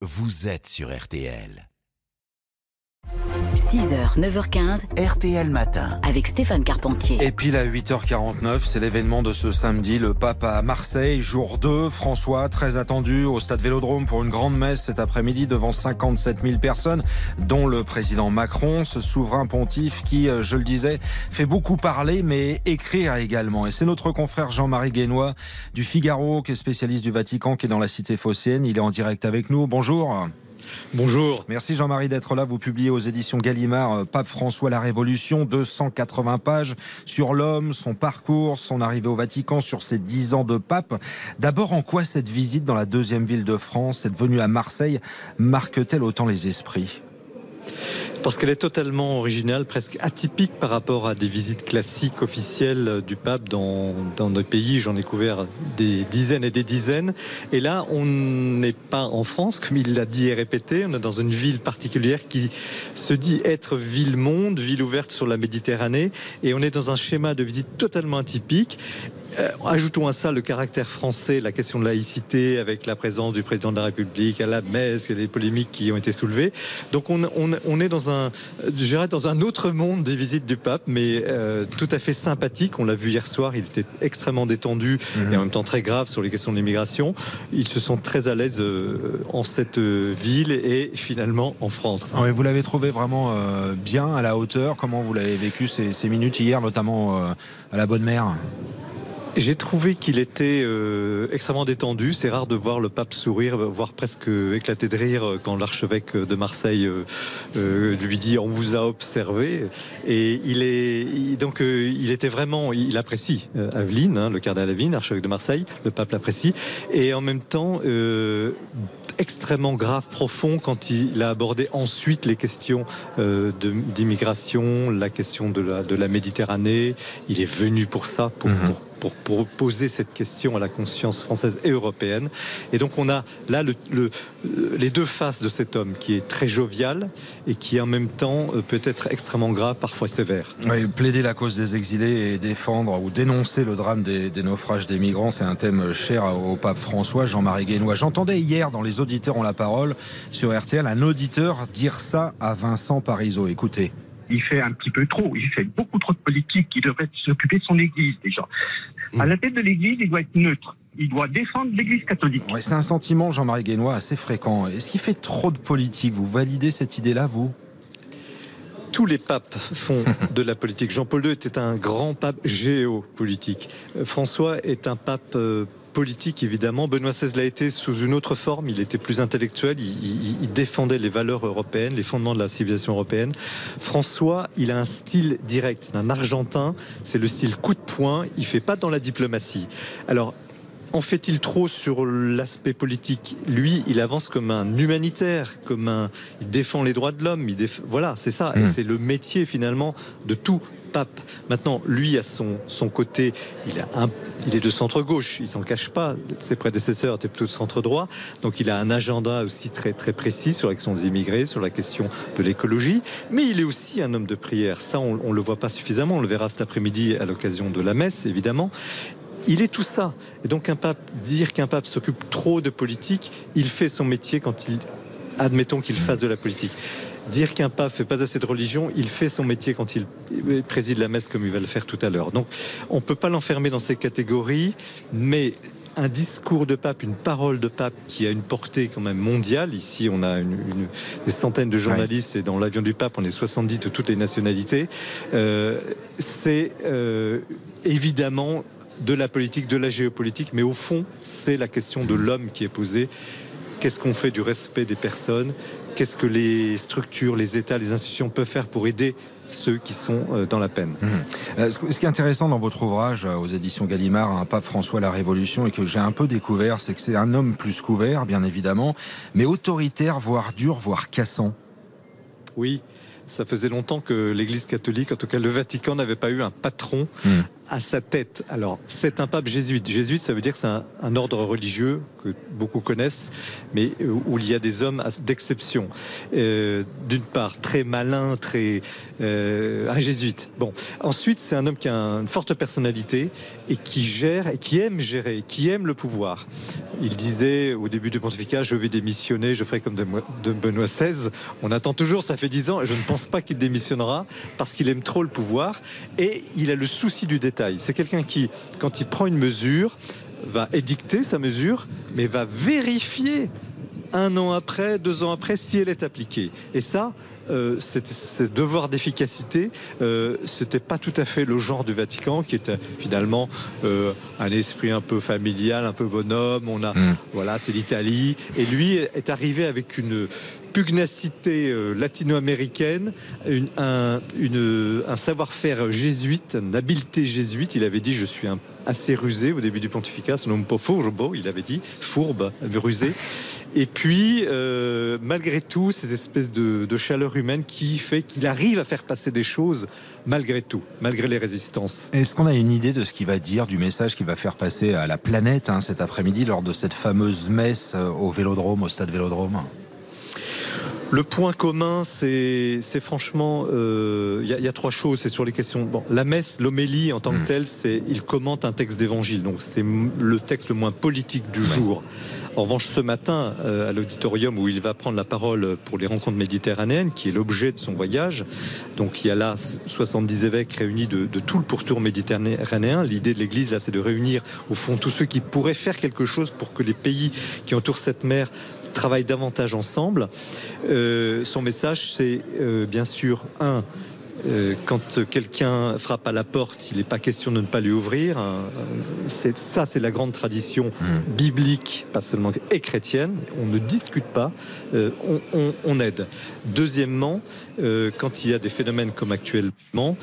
vous êtes sur RTL. 6h, 9h15, RTL Matin. avec Stéphane Carpentier. Et puis à 8h49, c'est l'événement de ce samedi, le pape à Marseille, jour 2. François, très attendu au stade Vélodrome pour une grande messe cet après-midi devant 57 000 personnes, dont le président Macron, ce souverain pontife qui, euh, je le disais, fait beaucoup parler, mais écrire également. Et c'est notre confrère Jean-Marie Guénois du Figaro, qui est spécialiste du Vatican, qui est dans la cité phocéenne. Il est en direct avec nous. Bonjour. Bonjour. Merci Jean-Marie d'être là. Vous publiez aux éditions Gallimard euh, Pape François la Révolution, 280 pages sur l'homme, son parcours, son arrivée au Vatican, sur ses 10 ans de pape. D'abord, en quoi cette visite dans la deuxième ville de France, cette venue à Marseille, marque-t-elle autant les esprits? Parce qu'elle est totalement originale, presque atypique par rapport à des visites classiques officielles du pape dans, nos pays. J'en ai couvert des dizaines et des dizaines. Et là, on n'est pas en France, comme il l'a dit et répété. On est dans une ville particulière qui se dit être ville-monde, ville ouverte sur la Méditerranée. Et on est dans un schéma de visite totalement atypique. Euh, ajoutons à ça le caractère français, la question de laïcité avec la présence du président de la République à la messe et les polémiques qui ont été soulevées. Donc on, on, on est dans un, je dans un autre monde des visites du pape, mais euh, tout à fait sympathique. On l'a vu hier soir, il était extrêmement détendu et en même temps très grave sur les questions de l'immigration. Ils se sont très à l'aise euh, en cette ville et finalement en France. Ouais, Vous l'avez trouvé vraiment bien, à la hauteur. Comment vous l'avez vécu ces, ces minutes hier, notamment à la Bonne Mère J'ai trouvé qu'il était euh, extrêmement détendu. C'est rare de voir le pape sourire, voire presque éclater de rire euh, quand l'archevêque de Marseille euh, euh, lui dit on vous a observé. Et il est il- donc euh, il était vraiment, il apprécie euh, Aveline, hein, le cardinal Aveline, archevêque de Marseille. Le pape l'apprécie et en même temps euh, extrêmement grave, profond quand il a abordé ensuite les questions euh, d'immigration, la question de la, de la Méditerranée. Il est venu pour ça, pour, Mhm. pour, pour, poser cette question à la conscience française et européenne. Et donc on a là le, le- les deux faces de cet homme qui est très jovial et qui en même temps euh, peut être extrêmement grave, parfois sévère. Oui, plaider la cause des exilés et défendre ou dénoncer le drame des, des naufrages des migrants, c'est un thème cher au pape François, Jean-Marie Guénois. J'entendais hier dans Les auditeurs ont la parole sur RTL un auditeur dire ça à Vincent Parisot. Écoutez. Il fait un petit peu trop. Il fait beaucoup trop de politique. Il devrait s'occuper de son Église déjà. À la tête de l'Église, il doit être neutre. Il doit défendre l'Église catholique. Ouais, c'est un sentiment, Jean-Marie Guénois, assez fréquent. Est-ce qu'il fait trop de politique Vous validez cette idée-là, vous? Tous les papes font de la politique. Jean-Paul II était un grand pape géopolitique. Euh, François est un pape euh, politique, évidemment. Benoît XVI l'a été sous une autre forme. Il était plus intellectuel. Il, il- il défendait les valeurs européennes, les fondements de la civilisation européenne. François, il a un style direct. C'est un Argentin. C'est le style coup de poing. Il fait pas dans la diplomatie. Alors, en fait-il trop sur l'aspect politique? Lui, il avance comme un humanitaire, comme un, il défend les droits de l'homme. Déf... voilà, c'est ça. Et c'est le métier finalement de tout pape. Maintenant, lui, à son côté, il est de centre gauche. Il s'en cache pas. Ses prédécesseurs étaient plutôt de centre droit. Donc, il a un agenda aussi très très précis sur la question des immigrés, sur la question de l'écologie. Mais il est aussi un homme de prière. Ça, on, on le voit pas suffisamment. On le verra cet après-midi à l'occasion de la messe, évidemment. Il est tout ça. Et donc un pape, dire qu'un pape s'occupe trop de politique, il fait son métier quand il, admettons qu'il fasse de la politique. Dire qu'un pape fait pas assez de religion, il fait son métier quand il préside la messe comme il va le faire tout à l'heure. Donc on peut pas l'enfermer dans ces catégories, mais un discours de pape, une parole de pape qui a une portée quand même mondiale. Ici, on a une, une- des centaines de journalistes et dans l'avion du pape, on est 70 de toutes les nationalités. Euh, c'est euh, évidemment de la politique, de la géopolitique, mais au fond, c'est la question de l'homme qui est posée. Qu'est-ce qu'on fait du respect des personnes? Qu'est-ce que les structures, les États, les institutions peuvent faire pour aider ceux qui sont euh, dans la peine? Euh, Ce qui est intéressant dans votre ouvrage euh, aux éditions Gallimard, un pape François la Révolution, et que j'ai un peu découvert, c'est que c'est un homme plus couvert, bien évidemment, mais autoritaire, voire dur, voire cassant. Oui, ça faisait longtemps que l'Église catholique, en tout cas le Vatican, n'avait pas eu un patron Mm. À sa tête. Alors, c'est un pape jésuite. Jésuite, ça veut dire que c'est un, ordre religieux que beaucoup connaissent, mais où il y a des hommes d'exception. Euh, D'une part, très malin, très euh, un jésuite. Bon, ensuite, c'est un homme qui a une forte personnalité et qui gère et qui aime gérer, qui aime le pouvoir. Il disait au début du pontificat, je vais démissionner, je ferai comme de Benoît XVI. On attend toujours, ça fait dix ans, et je ne pense pas qu'il démissionnera parce qu'il aime trop le pouvoir et il a le souci du détail. C'est quelqu'un qui, quand il prend une mesure, va édicter sa mesure, mais va vérifier un an après, deux ans après, si elle est appliquée. Et ça, euh, ce devoir d'efficacité, euh, c'était pas tout à fait le genre du Vatican, qui était finalement euh, un esprit un peu familial, un peu bonhomme. On a, mm. voilà, c'est l'Italie. Et lui est arrivé avec une pugnacité euh, latino-américaine, un, un savoir-faire jésuite, une habileté jésuite. Il avait dit Je suis un, assez rusé au début du pontificat, son nom furbo, il avait dit, fourbe, rusé. Et puis, euh, malgré tout, cette espèce de, de, chaleur humaine qui fait qu'il arrive à faire passer des choses malgré tout, malgré les résistances. Est-ce qu'on a une idée de ce qu'il va dire, du message qu'il va faire passer à la planète hein, cet après-midi lors de cette fameuse messe euh, au Vélodrome, au stade Vélodrome? Le point commun, c'est franchement, il euh, y, y, a trois choses. C'est sur les questions. Bon, la messe, l'homélie en tant que mm. telle, c'est il commente un texte d'évangile, donc c'est le texte le moins politique du jour. En revanche, ce matin, euh, à l'auditorium où il va prendre la parole pour les rencontres méditerranéennes, qui est l'objet de son voyage, donc il y a là 70 évêques réunis de, tout le pourtour méditerranéen. L'idée de l'Église là, c'est de réunir au fond tous ceux qui pourraient faire quelque chose pour que les pays qui entourent cette mer travaillent davantage ensemble. Euh, son message, c'est euh, bien sûr un. Euh, quand quelqu'un frappe à la porte, il n'est pas question de ne pas lui ouvrir. Hein. Ça, c'est la grande tradition hmm. biblique, pas seulement et chrétienne. On ne discute pas, on, on, on, aide. Deuxièmement, quand il y a des phénomènes comme actuellement,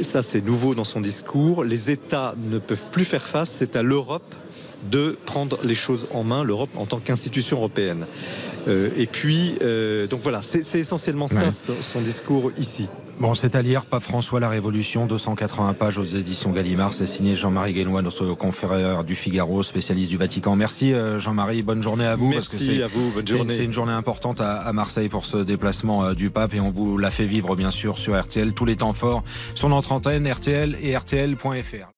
ça c'est nouveau dans son discours, les États ne peuvent plus faire face. C'est à l'Europe de prendre les choses en main, l'Europe en tant qu'institution européenne. Euh, et puis, euh, donc voilà, c'est essentiellement ça son, discours ici. Bon, c'est à lire, Pas François la Révolution, 280 pages aux éditions Gallimard. C'est signé Jean-Marie Guénois, notre confrère du Figaro, spécialiste du Vatican. Merci euh, Jean-Marie, bonne journée à vous. Merci parce que à vous, bonne journée. C'est une journée importante à, Marseille pour ce déplacement du pape et on vous l'a fait vivre bien sûr sur RTL. Tous les temps forts sur notre antenne RTL et RTL.fr.